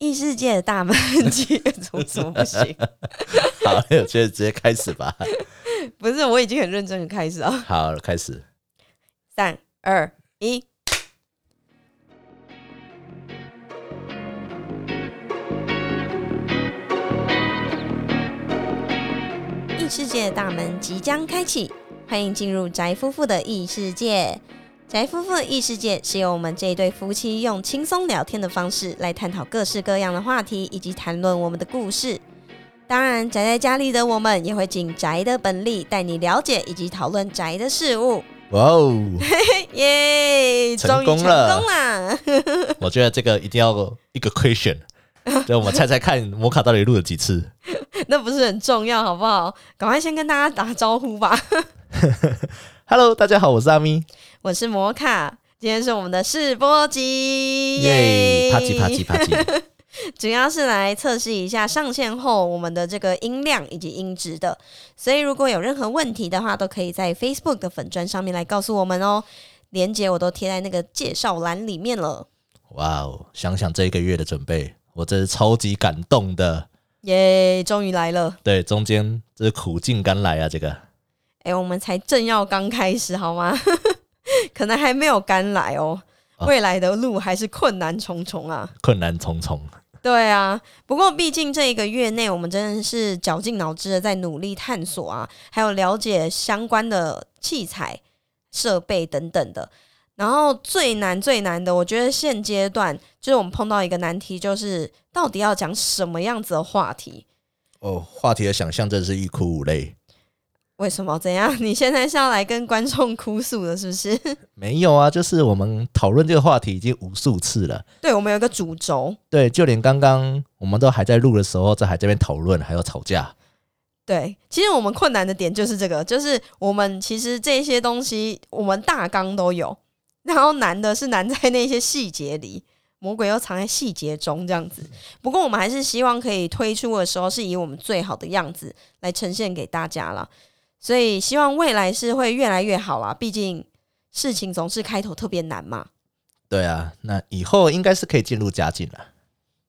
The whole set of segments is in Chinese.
异世界的大门接怎怎么不行？好，我觉得直接开始吧。不是，我已经很认真的开始了。好，开始。三二一，异世界的大门即将开启，欢迎进入宅夫妇的异世界。宅夫妇的异世界是由我们这一对夫妻用轻松聊天的方式来探讨各式各样的话题，以及谈论我们的故事。当然，宅在家里的我们也会尽宅的本力，带你了解以及讨论宅的事物。哇哦，耶！成终于成功了！我觉得这个一定要一个 question，就我们猜猜看，摩卡到底录了几次？那不是很重要，好不好？赶快先跟大家打招呼吧。Hello，大家好，我是阿咪。我是摩卡，今天是我们的试播集，耶，啪叽啪叽啪叽。主要是来测试一下上线后我们的这个音量以及音质的，所以如果有任何问题的话，都可以在 Facebook 的粉砖上面来告诉我们哦。连接我都贴在那个介绍栏里面了，哇哦，想想这一个月的准备，我真是超级感动的。耶，终于来了！对，中间这是苦尽甘来啊，这个哎，我们才正要刚开始好吗？可能还没有甘来哦，啊未来的路还是困难重重啊。困难重重。对啊，不过毕竟这一个月内，我们真的是绞尽脑汁的在努力探索啊，还有了解相关的器材、设备等等的。然后最难最难的，我觉得现阶段就是我们碰到一个难题，就是到底要讲什么样子的话题？哦，话题的想象真是欲哭无泪。为什么？怎样？你现在是要来跟观众哭诉了，是不是？没有啊，就是我们讨论这个话题已经无数次了。对，我们有一个主轴。对，就连刚刚我们都还在录的时候，在还这边讨论，还有吵架。对，其实我们困难的点就是这个，就是我们其实这些东西，我们大纲都有，然后难的是难在那些细节里，魔鬼又藏在细节中这样子。不过我们还是希望可以推出的时候，是以我们最好的样子来呈现给大家啦。所以希望未来是会越来越好啦，毕竟事情总是开头特别难嘛。对啊，那以后应该是可以进入佳境了。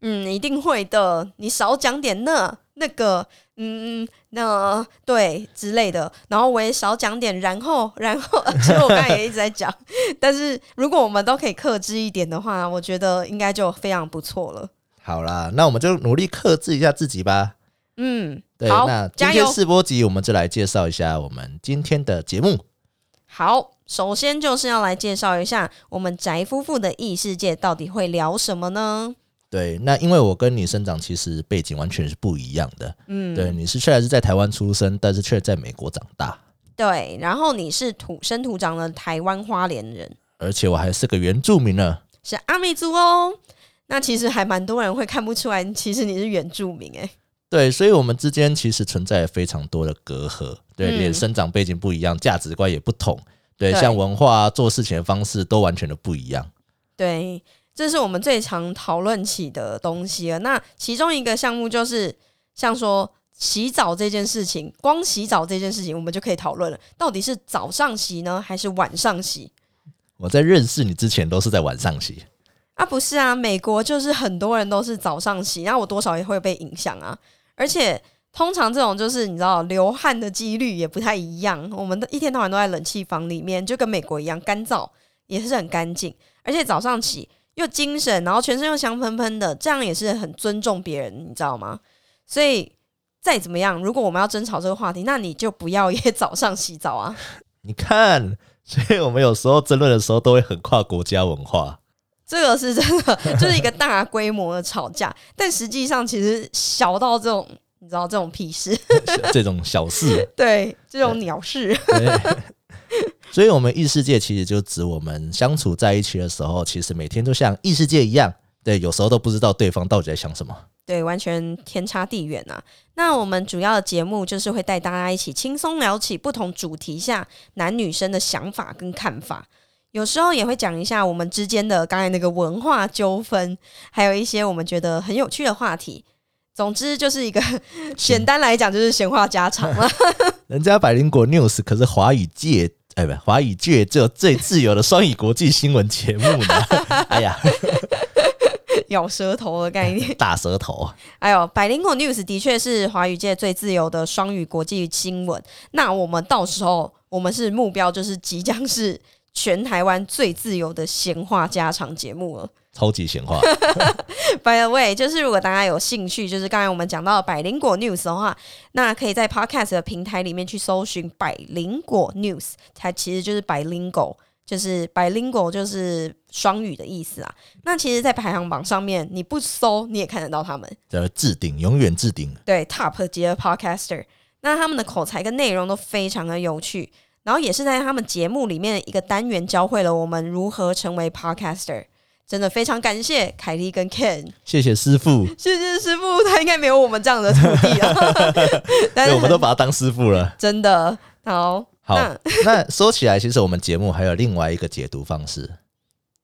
嗯，一定会的。你少讲点那那个，嗯，那对之类的。然后我也少讲点，然后 然后，其实我刚才也一直在讲。但是如果我们都可以克制一点的话，我觉得应该就非常不错了。好啦，那我们就努力克制一下自己吧。嗯，对，好那今天加油试播集，我们就来介绍一下我们今天的节目。好。首先就是要来介绍一下我们宅夫妇的异世界到底会聊什么呢？对，那因为我跟你生长其实背景完全是不一样的。嗯，对，你是虽然是在台湾出生，但是却在美国长大，对。然后你是土生土长的台湾花莲人，而且我还是个原住民呢。是阿美族哦。那其实还蛮多人会看不出来，其实你是原住民哎。对，所以我们之间其实存在非常多的隔阂，对，嗯连生长背景不一样，价值观也不同，对，对像文化、做事情的方式都完全的不一样。对，这是我们最常讨论起的东西了。那其中一个项目就是像说洗澡这件事情，光洗澡这件事情，我们就可以讨论了，到底是早上洗呢，还是晚上洗？我在认识你之前都是在晚上洗，啊，不是啊，美国就是很多人都是早上洗，那我多少也会被影响啊。而且通常这种就是你知道流汗的几率也不太一样，我们的一天到晚都在冷气房里面，就跟美国一样干燥，也是很干净。而且早上起又精神，然后全身又香喷喷的，这样也是很尊重别人，你知道吗？所以再怎么样，如果我们要争吵这个话题，那你就不要 也早上洗澡啊。你看，所以我们有时候争论的时候都会很跨国家文化。这个是真的，就是一个大规模的吵架，但实际上其实小到这种，你知道这种屁事，这种小事，对这种鸟事，对所以我们异世界其实就指我们相处在一起的时候，其实每天都像异世界一样，对，有时候都不知道对方到底在想什么。对，完全天差地远啊。那我们主要的节目就是会带大家一起轻松聊起不同主题下男女生的想法跟看法。有时候也会讲一下我们之间的刚才那个文化纠纷，还有一些我们觉得很有趣的话题。总之就是一个 简单来讲就是闲话家常了。人家百灵果 news 可是华语界，哎，不，华语界只有最自由的双语国际新闻节目呢。哎呀，咬舌头的概念。大舌头，哎呦百灵果 News 的确是华语界最自由的双语国际新闻。那我们到时候我们是目标就是即将是全台湾最自由的闲话家常节目了。超级闲话。By the way，就是如果大家有兴趣，就是刚才我们讲到百灵果 News 的话，那可以在 Podcast 的平台里面去搜寻百灵果 News，它其实就是 bilingual，就是 bilingual 就是双语的意思啊。那其实，在排行榜上面，你不搜你也看得到他们。的置顶，永远置顶。对 Top 级的 Podcaster，那他们的口才跟内容都非常的有趣，然后也是在他们节目里面的一个单元教会了我们如何成为 Podcaster。真的非常感谢凯莉跟 Ken，谢谢师傅，谢谢师傅，他应该没有我们这样的徒弟啊，但对，是我们都把他当师傅了。真的好好那，那说起来，其实我们节目还有另外一个解读方式，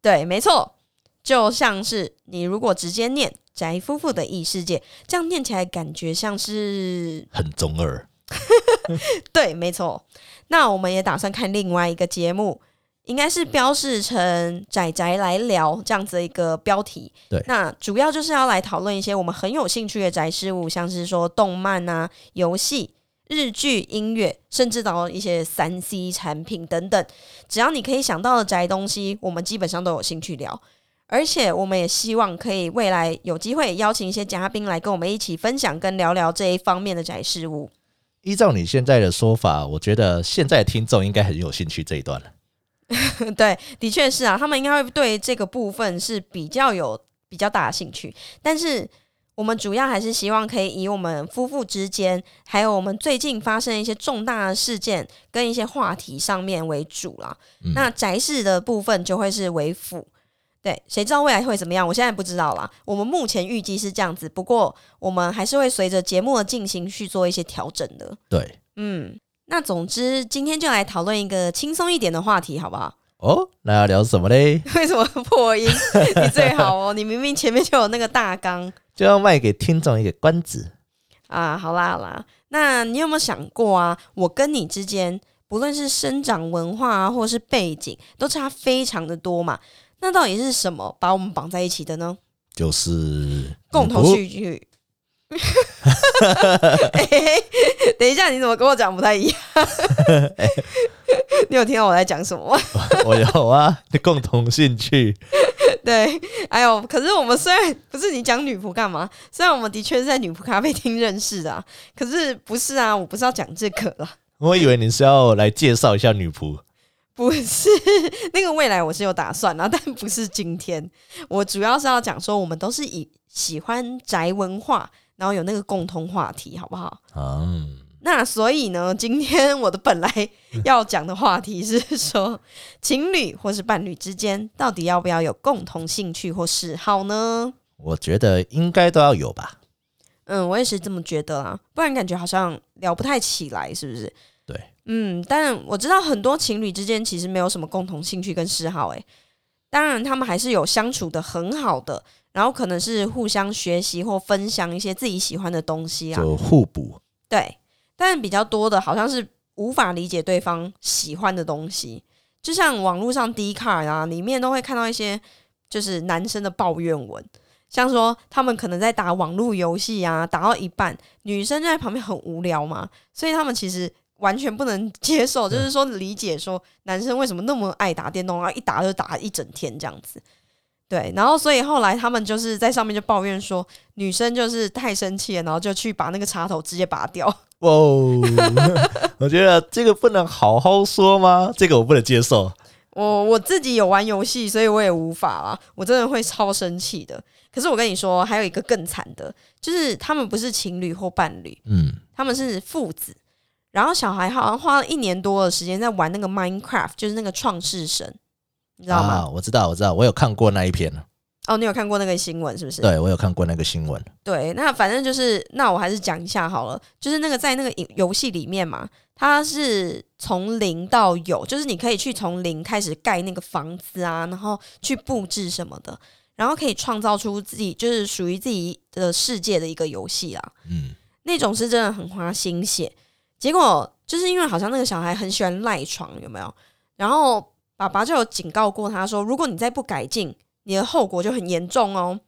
对，没错，就像是你如果直接念“宅夫妇的异世界”，这样念起来感觉像是很中二。对，没错。那我们也打算看另外一个节目，应该是标示成“仔仔来聊”这样子的一个标题。对那主要就是要来讨论一些我们很有兴趣的宅事物，像是说动漫啊、游戏、日剧、音乐，甚至到一些三 C 产品等等。只要你可以想到的宅东西，我们基本上都有兴趣聊。而且我们也希望可以未来有机会邀请一些嘉宾来跟我们一起分享跟聊聊这一方面的宅事物。依照你现在的说法，我觉得现在的听众应该很有兴趣这一段了。对，的确是啊，他们应该会对这个部分是比较有比较大的兴趣，但是我们主要还是希望可以以我们夫妇之间，还有我们最近发生一些重大的事件跟一些话题上面为主啦。嗯那宅事的部分就会是为辅。对，谁知道未来会怎么样？我现在不知道啦。我们目前预计是这样子，不过我们还是会随着节目的进行去做一些调整的。对，嗯，那总之今天就来讨论一个轻松一点的话题，好不好？哦，那要聊什么嘞？为什么破音？你最好哦，你明明前面就有那个大纲就要卖给听众一个关子。啊。好啦好啦，那你有没有想过啊？我跟你之间，不论是生长文化啊，或者是背景，都差非常的多嘛。那到底是什么把我们绑在一起的呢？就是共同兴趣。等一下，你怎么跟我讲不太一样？你有听到我在讲什么吗？我有啊，共同兴趣。对，哎呦，可是我们虽然不是你讲女仆干嘛？虽然我们的确是在女仆咖啡厅认识的、啊，可是不是啊，我不是要讲这个啦，我以为你是要来介绍一下女仆。不是 那个未来我是有打算啊，但不是今天。我主要是要讲说，我们都是以喜欢宅文化，然后有那个共同话题，好不好？嗯，那所以呢，今天我的本来要讲的话题是 说，情侣或是伴侣之间到底要不要有共同兴趣或嗜好呢？我觉得应该都要有吧。嗯，我也是这么觉得啊，不然感觉好像聊不太起来，是不是？对，嗯，但我知道很多情侣之间其实没有什么共同兴趣跟嗜好，诶，当然他们还是有相处的很好的，然后可能是互相学习或分享一些自己喜欢的东西啊，就互补。对，但比较多的好像是无法理解对方喜欢的东西，就像网络上 D 卡啊，里面都会看到一些就是男生的抱怨文，像说他们可能在打网络游戏啊，打到一半，女生就在旁边很无聊嘛，所以他们其实完全不能接受，就是说理解说男生为什么那么爱打电动啊，一打就打一整天这样子。对，然后所以后来他们就是在上面就抱怨说，女生就是太生气了，然后就去把那个插头直接拔掉。哇哦，我觉得这个不能好好说吗？这个我不能接受。我我自己有玩游戏，所以我也无法啦，我真的会超生气的。可是我跟你说，还有一个更惨的，就是他们不是情侣或伴侣，嗯，他们是父子。然后小孩好像花了一年多的时间在玩那个 Minecraft，就是那个创世神，你知道吗？啊，我知道，我知道，我有看过那一篇。哦，你有看过那个新闻是不是？对，我有看过那个新闻。对，那反正就是，那我还是讲一下好了。就是那个在那个游游戏里面嘛，它是从零到有，就是你可以去从零开始盖那个房子啊，然后去布置什么的，然后可以创造出自己就是属于自己的世界的一个游戏啦。嗯，那种是真的很花心血。结果就是因为好像那个小孩很喜欢赖床，有没有？然后爸爸就有警告过他说，如果你再不改进，你的后果就很严重哦。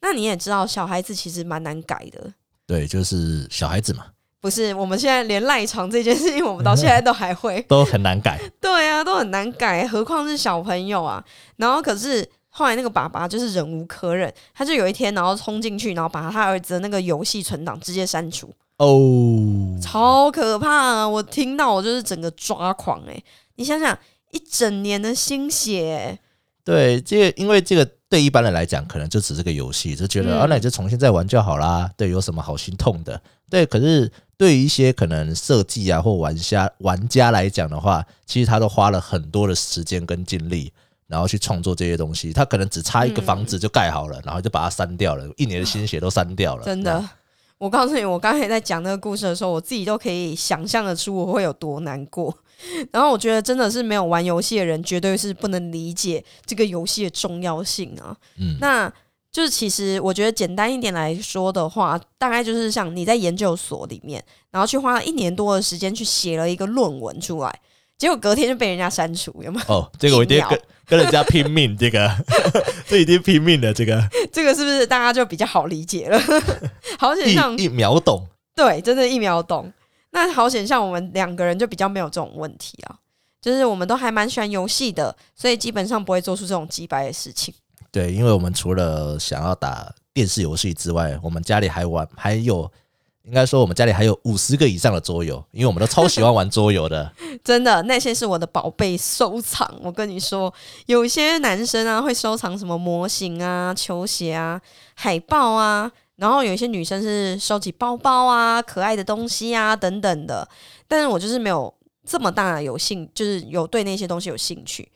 那你也知道，小孩子其实蛮难改的。对，就是小孩子嘛，不是，我们现在连赖床这件事情，我们到现在都还会。都很难改。对啊，都很难改，何况是小朋友啊。然后可是后来那个爸爸就是忍无可忍，他就有一天然后冲进去，然后把他儿子的那个游戏存档直接删除，哦，超可怕啊！我听到我就是整个抓狂哎、你想想，一整年的心血、欸，对，这个因为这个对一般人来讲，可能就只是个游戏，就觉得、嗯啊，那你就重新再玩就好啦。对，有什么好心痛的？对，可是对于一些可能设计啊或玩家玩家来讲的话，其实他都花了很多的时间跟精力，然后去创作这些东西。他可能只差一个房子就盖好了，然后就把它删掉了，一年的心血都删掉了。真的。我告诉你，我刚才在讲那个故事的时候，我自己都可以想象得出我会有多难过。然后我觉得真的是没有玩游戏的人，绝对是不能理解这个游戏的重要性啊。嗯，那就是其实我觉得简单一点来说的话，大概就是像你在研究所里面，然后去花了一年多的时间去写了一个论文出来，结果隔天就被人家删除，有没有？哦，这个我一定一秒跟跟人家拼命，这个 这已经拼命了，这个 这个是不是大家就比较好理解了？好险像一一秒懂。对，真的，一秒懂。那好险，像我们两个人就比较没有这种问题啊，就是我们都还蛮喜欢游戏的，所以基本上不会做出这种鸡掰的事情。对，因为我们除了想要打电视游戏之外，我们家里还玩，还有应该说我们家里还有五十个以上的桌游，因为我们都超喜欢玩桌游的。真的，那些是我的宝贝收藏。我跟你说，有些男生啊会收藏什么模型啊、球鞋啊、海报啊，然后有一些女生是收集包包啊、可爱的东西啊等等的。但是我就是没有这么大有兴，就是有对那些东西有兴趣。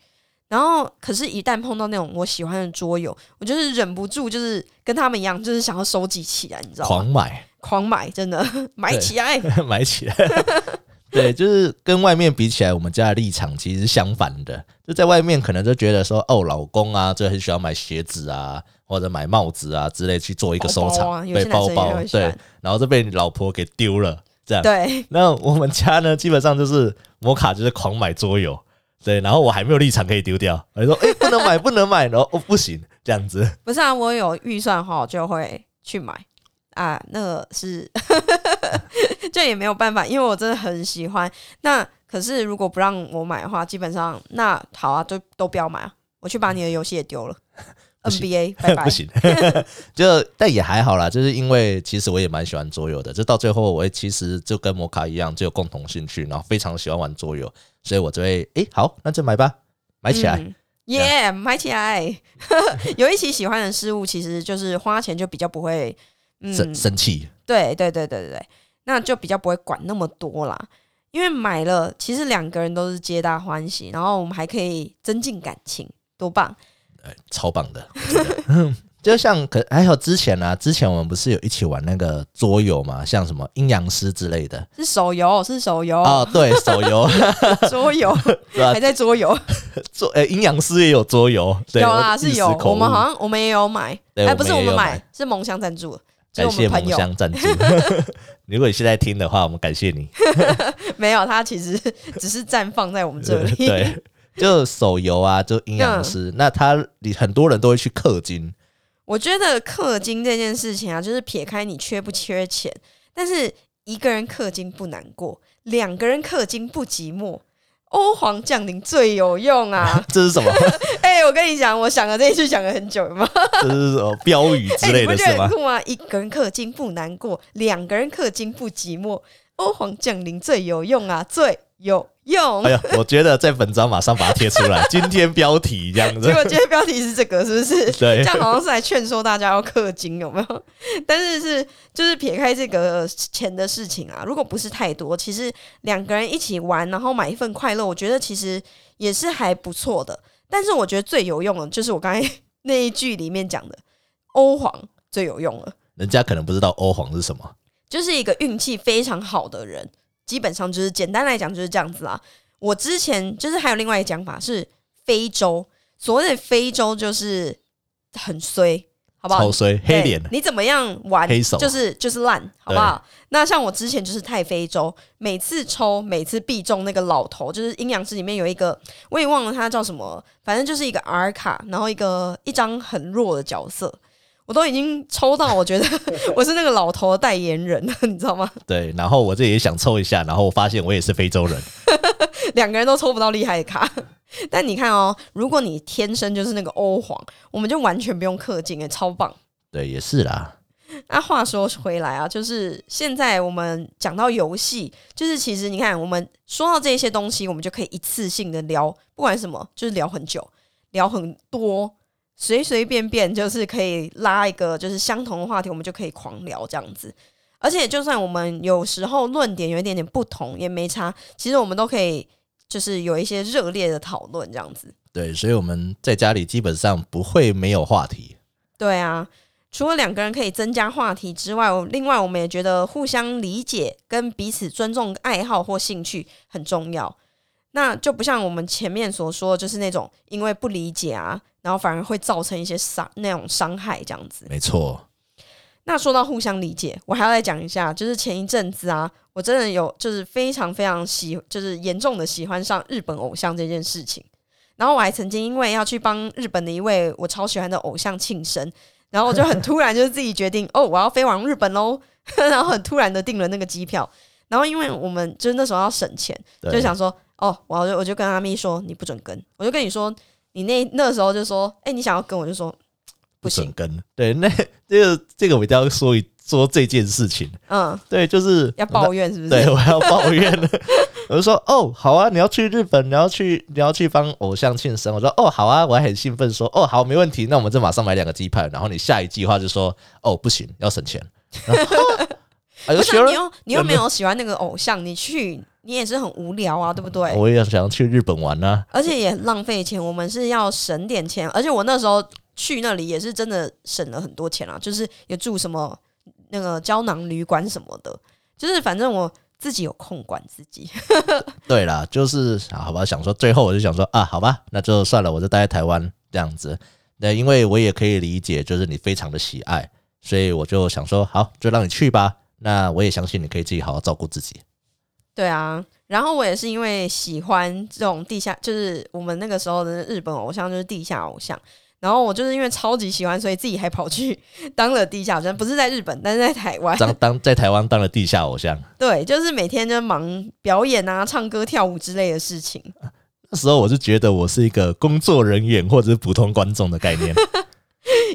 然后，可是，一旦碰到那种我喜欢的桌游，我就是忍不住，就是跟他们一样，就是想要收集起来，你知道吗？狂买狂买，真的 买起来。买起来。对，就是跟外面比起来，我们家的立场其实是相反的。就在外面可能就觉得说，哦，老公啊，就很喜欢买鞋子啊，或者买帽子啊之类去做一个收藏，对，包包对然后就被老婆给丢了，这样。对，那我们家呢，基本上就是摩卡就是狂买桌游，对，然后我还没有立场可以丢掉，我就说，哎、不能买，不能买，然后哦不行，这样子，不是啊，我有预算的话，我就会去买啊。那个是，这也没有办法，因为我真的很喜欢。那可是如果不让我买的话，基本上那好啊，就都不要买啊。我去把你的游戏也丢了，NBA 拜拜不。行，就但也还好啦，就是因为其实我也蛮喜欢桌游的，就到最后我也其实就跟摩卡一样，就有共同兴趣，然后非常喜欢玩桌游，所以我就会，哎、好，那就买吧，买起来，嗯耶、买起来！有一起喜欢的事物，其实就是花钱就比较不会，生、嗯，生气，对对对对对对，那就比较不会管那么多啦。因为买了，其实两个人都是皆大欢喜，然后我们还可以增进感情，多棒！超棒的，就像可还有之前啊，之前我们不是有一起玩那个桌游嘛，像什么阴阳师之类的。是手游，是手游，哦，对，手游。桌游 还？在桌游，桌呃阴阳师也有桌游，对有啦是有，我们好像我们也有买，哎，对不是我们买。买，是蒙香赞助。感谢蒙我们朋友。香赞助。如果你现在听的话，我们感谢你。没有，他其实只是绽放在我们这里，对，就手游啊，就阴阳师，那他你很多人都会去氪金，我觉得氪金这件事情啊，就是撇开你缺不缺钱，但是一个人氪金不难过，两个人氪金不寂寞。欧皇降临最有用啊！这是什么？哎、我跟你讲，我想了这一句想了很久，了吗？这是什么标语之 哎、类的是吗？觉得很酷吗？一个人氪金不难过，两个人氪金不寂寞。欧皇降临最有用啊，最有用。哎呀，我觉得在本章马上把它贴出来，今天标题这样子结。果今天标题是这个，是不是？对这样好像是来劝说大家要氪金，有没有？但是是就是撇开这个钱的事情啊，如果不是太多，其实两个人一起玩，然后买一份快乐，我觉得其实也是还不错的。但是我觉得最有用的，就是我刚才 那一句里面讲的，欧皇最有用了，人家可能不知道欧皇是什么。就是一个运气非常好的人，基本上就是简单来讲就是这样子啦。我之前就是还有另外一个讲法是非洲，所谓的非洲就是很衰，好不好？超衰，黑脸，你怎么样玩，黑手就是就是烂，好不好？那像我之前就是太非洲，每次抽每次必中那个老头，就是阴阳师里面有一个，我也忘了他叫什么，反正就是一个 R 卡，然后一个一张很弱的角色。我都已经抽到，我觉得 我是那个老头的代言人了，你知道吗？对，然后我这也想抽一下，然后我发现我也是非洲人，两个人都抽不到厉害的卡。但你看哦，如果你天生就是那个欧皇，我们就完全不用氪金诶，超棒。对，也是啦。那话说回来啊，就是现在我们讲到游戏，就是其实你看，我们说到这些东西，我们就可以一次性的聊，不管什么，就是聊很久，聊很多，随随便便就是可以拉一个就是相同的话题，我们就可以狂聊这样子。而且就算我们有时候论点有一点点不同，也没差，其实我们都可以就是有一些热烈的讨论这样子。对，所以我们在家里基本上不会没有话题。对啊。除了两个人可以增加话题之外，另外我们也觉得互相理解跟彼此尊重爱好或兴趣很重要。那就不像我们前面所说，就是那种因为不理解啊，然后反而会造成一些伤那种伤害这样子。没错。那说到互相理解，我还要再讲一下，就是前一阵子啊，我真的有就是非常非常喜，就是严重的喜欢上日本偶像这件事情。然后我还曾经因为要去帮日本的一位我超喜欢的偶像庆生。然后我就很突然，就是自己决定哦，我要飞往日本喽。然后很突然的订了那个机票。然后因为我们就是那时候要省钱，就想说哦，我就我就跟阿咪说，你不准跟。我就跟你说，你那那时候就说，哎，你想要跟，我就说不行跟。对，那这个这个我一定要说一说这件事情。嗯，对，就是要抱怨是不是？对，我要抱怨。我就说哦，好啊，你要去日本，你要去，你要去帮偶像庆生。我说哦，好啊，我还很兴奋，说哦，好，没问题，那我们就马上买两个鸡排。然后你下一句话就说哦，不行，要省钱。不是你又你又没有喜欢那个偶像，你去你也是很无聊啊，对不对？我也想要去日本玩啊，而且也浪费钱。我们是要省点钱，而且我那时候去那里也是真的省了很多钱啊，就是也住什么那个胶囊旅馆什么的，就是反正我。自己有空管自己，对啦，就是好吧，想说最后我就想说啊，好吧，那就算了，我就待在台湾这样子。那因为我也可以理解，就是你非常的喜爱，所以我就想说，好，就让你去吧。那我也相信你可以自己好好照顾自己。对啊，然后我也是因为喜欢这种地下，就是我们那个时候的日本偶像，就是地下偶像。然后我就是因为超级喜欢，所以自己还跑去 当了地下偶像，不是在日本，但是在台湾当当在台湾当了地下偶像。对，就是每天就忙表演啊、唱歌、跳舞之类的事情。那时候我就觉得我是一个工作人员或者是普通观众的概念，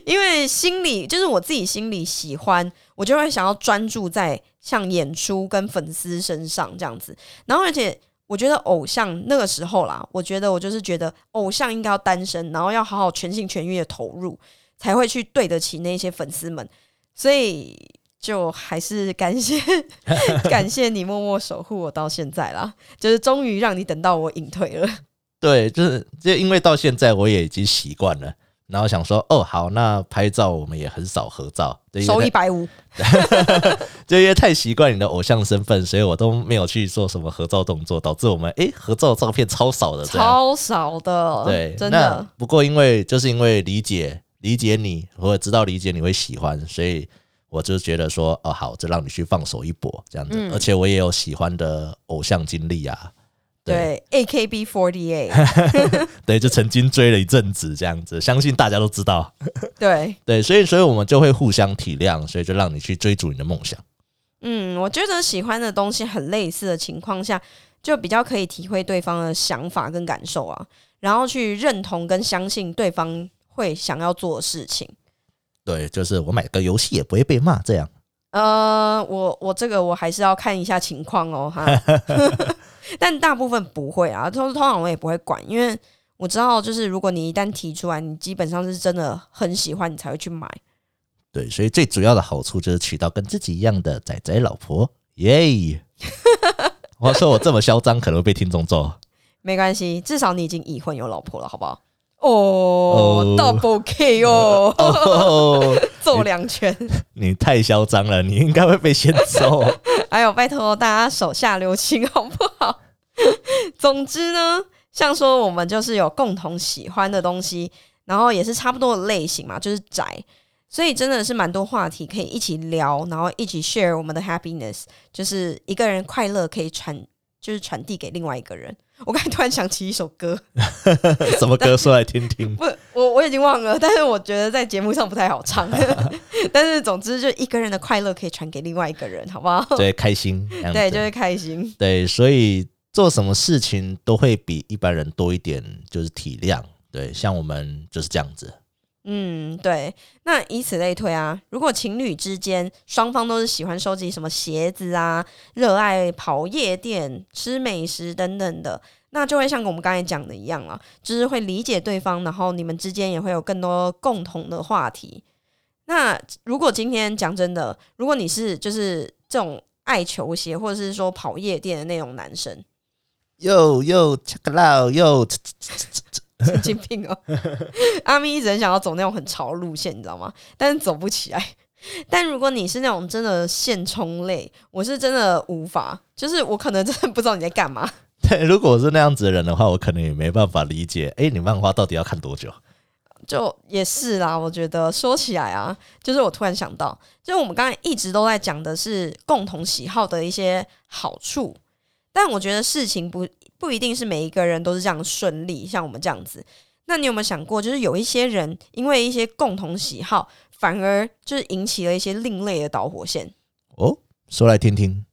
因为心里就是我自己心里喜欢，我就会想要专注在像演出跟粉丝身上这样子，然后而且。我觉得偶像那个时候啦，我觉得我就是觉得偶像应该要单身，然后要好好全心全意的投入，才会去对得起那些粉丝们。所以就还是感谢 感谢你默默守护我到现在啦，就是终于让你等到我隐退了。对，就是就因为到现在我也已经习惯了。然后想说，哦，好，那拍照我们也很少合照，收一百五，就因为太习惯你的偶像身份，所以我都没有去做什么合照动作，导致我们诶合照照片超少的，超少的，对，真的。不过因为就是因为理解理解你，或者知道理解你会喜欢，所以我就觉得说，哦，好，就让你去放手一搏这样子，而且我也有喜欢的偶像经历啊。对，A K B forty eight，对，就曾经追了一阵子这样子，相信大家都知道。对 对，所以所以我们就会互相体谅，所以就让你去追逐你的梦想。嗯，我觉得喜欢的东西很类似的情况下，就比较可以体会对方的想法跟感受啊，然后去认同跟相信对方会想要做的事情。对，就是我买个游戏也不会被骂这样。呃，我我这个我还是要看一下情况哦，哈。但大部分不会啊，通通常我也不会管，因为我知道，就是如果你一旦提出来，你基本上是真的很喜欢，你才会去买。对，所以最主要的好处就是娶到跟自己一样的仔仔老婆，耶！我说我这么嚣张，可能会被听众揍。没关系，至少你已经已婚有老婆了，好不好？哦，double K 哦，揍两拳！你太嚣张了，你应该会被先揍。哎呦，拜托大家手下留情好不好？总之呢，像说我们就是有共同喜欢的东西，然后也是差不多的类型嘛，就是宅，所以真的是蛮多话题可以一起聊，然后一起 share 我们的 happiness，就是一个人快乐可以传，就是传递给另外一个人。我刚才突然想起一首歌，什么歌说来听听？不，我我已经忘了，但是我觉得在节目上不太好唱。但是总之，就一个人的快乐可以传给另外一个人，好不好？对，开心，对，就是开心。对，所以做什么事情都会比一般人多一点，就是体谅。对，像我们就是这样子。嗯，对。那以此类推啊，如果情侣之间双方都是喜欢收集什么鞋子啊，热爱跑夜店、吃美食等等的，那就会像我们刚才讲的一样啊，就是会理解对方，然后你们之间也会有更多共同的话题。那如果今天讲真的，如果你是就是这种爱球鞋或者是说跑夜店的那种男生，又又 check out，又 神经病哦！阿咪一直很想要走那种很潮的路线，你知道吗？但是走不起来。但如果你是那种真的现充类，我是真的无法，就是我可能真的不知道你在干嘛。对，如果我是那样子的人的话，我可能也没办法理解。哎，你漫画到底要看多久？就也是啦，我觉得说起来啊，就是我突然想到，就是我们刚才一直都在讲的是共同喜好的一些好处，但我觉得事情不不一定是每一个人都是这样顺利，像我们这样子。那你有没有想过，就是有一些人因为一些共同喜好，反而就是引起了一些另类的导火线？哦，说来听听。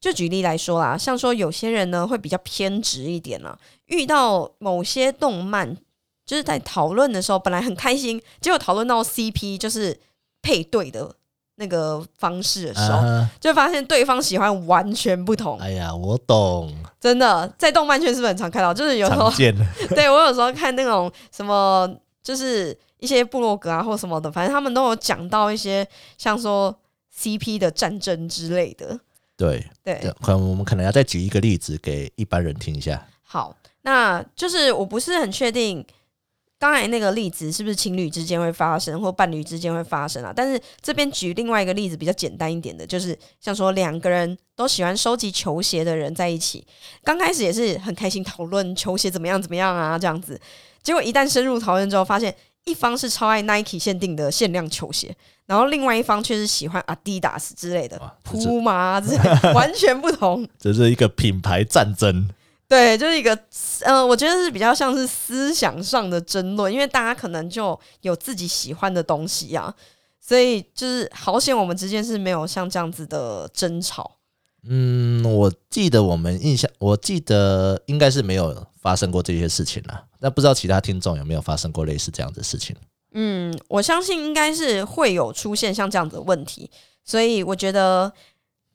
就举例来说啦，像说有些人呢会比较偏执一点啊，遇到某些动漫，就是在讨论的时候本来很开心，结果讨论到 CP 就是配对的那个方式的时候，啊，就发现对方喜欢完全不同。哎呀，我懂，真的，在动漫圈是不是很常看到？就是有时候。对我有时候看那种什么，就是一些部落格啊或什么的，反正他们都有讲到一些像说 CP 的战争之类的。对，对，对可能我们可能要再举一个例子给一般人听一下。好，那就是我不是很确定刚才那个例子是不是情侣之间会发生，或伴侣之间会发生啊？但是这边举另外一个例子比较简单一点的，就是像说两个人都喜欢收集球鞋的人在一起，刚开始也是很开心讨论球鞋怎么样怎么样啊这样子，结果一旦深入讨论之后，发现一方是超爱 Nike 限定的限量球鞋，然后另外一方却是喜欢 Adidas 之类的哇，这是 Puma 之类的，完全不同。这是一个品牌战争。对，就是一个呃，我觉得是比较像是思想上的争论，因为大家可能就有自己喜欢的东西啊，所以就是好险我们之间是没有像这样子的争吵。嗯，我记得我们印象，我记得应该是没有发生过这些事情了。那不知道其他听众有没有发生过类似这样的事情？嗯，我相信应该是会有出现像这样子的问题，所以我觉得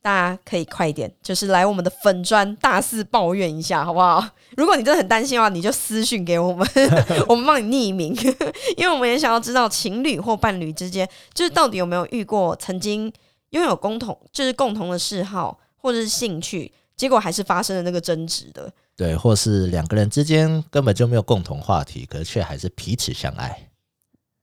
大家可以快一点，就是来我们的粉砖大肆抱怨一下，好不好？如果你真的很担心的话，你就私讯给我们，我们帮你匿名，因为我们也想要知道情侣或伴侣之间，就是到底有没有遇过曾经拥有共同就是共同的嗜好或者是兴趣，结果还是发生了那个争执的。对，或是两个人之间根本就没有共同话题，可是却还是彼此相爱。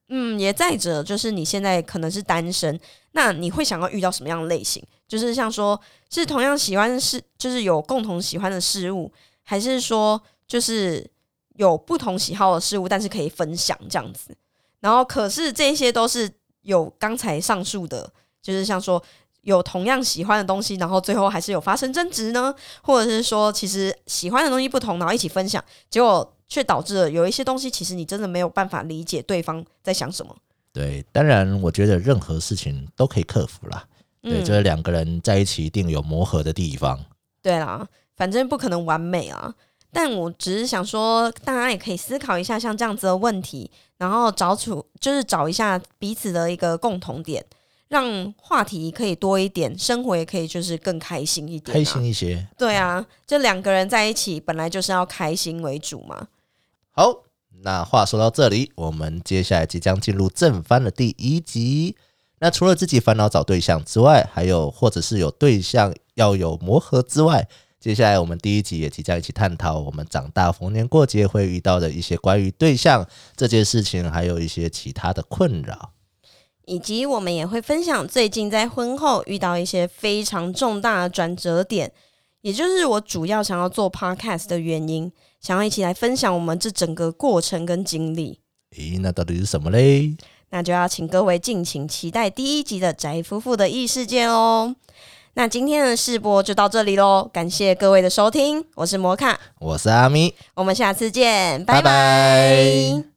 嗯，也再者就是你现在可能是单身，那你会想要遇到什么样的类型？就是像说是同样喜欢的事，就是有共同喜欢的事物，还是说就是有不同喜好的事物，但是可以分享这样子。然后可是这些都是有刚才上述的，就是像说有同样喜欢的东西，然后最后还是有发生争执呢，或者是说其实喜欢的东西不同，然后一起分享，结果。却导致了有一些东西，其实你真的没有办法理解对方在想什么。对，当然我觉得任何事情都可以克服啦。对，嗯就是两个人在一起一定有磨合的地方。对啦，反正不可能完美啊。但我只是想说，大家也可以思考一下像这样子的问题，然后找出就是找一下彼此的一个共同点，让话题可以多一点，生活也可以就是更开心一点、啊。开心一些。对啊，这两个人在一起本来就是要开心为主嘛。好，那话说到这里，我们接下来即将进入正番的第一集。那除了自己烦恼找对象之外，还有或者是有对象要有磨合之外，接下来我们第一集也即将一起探讨我们长大逢年过节会遇到的一些关于对象这件事情，还有一些其他的困扰。以及我们也会分享最近在婚后遇到一些非常重大的转折点，也就是我主要想要做 podcast 的原因，想要一起来分享我们这整个过程跟经历。咦，那到底是什么嘞？那就要请各位敬请期待第一集的宅夫妇的异世界哦。那今天的试播就到这里喽，感谢各位的收听，我是摩卡，我是阿咪，我们下次见，拜拜拜拜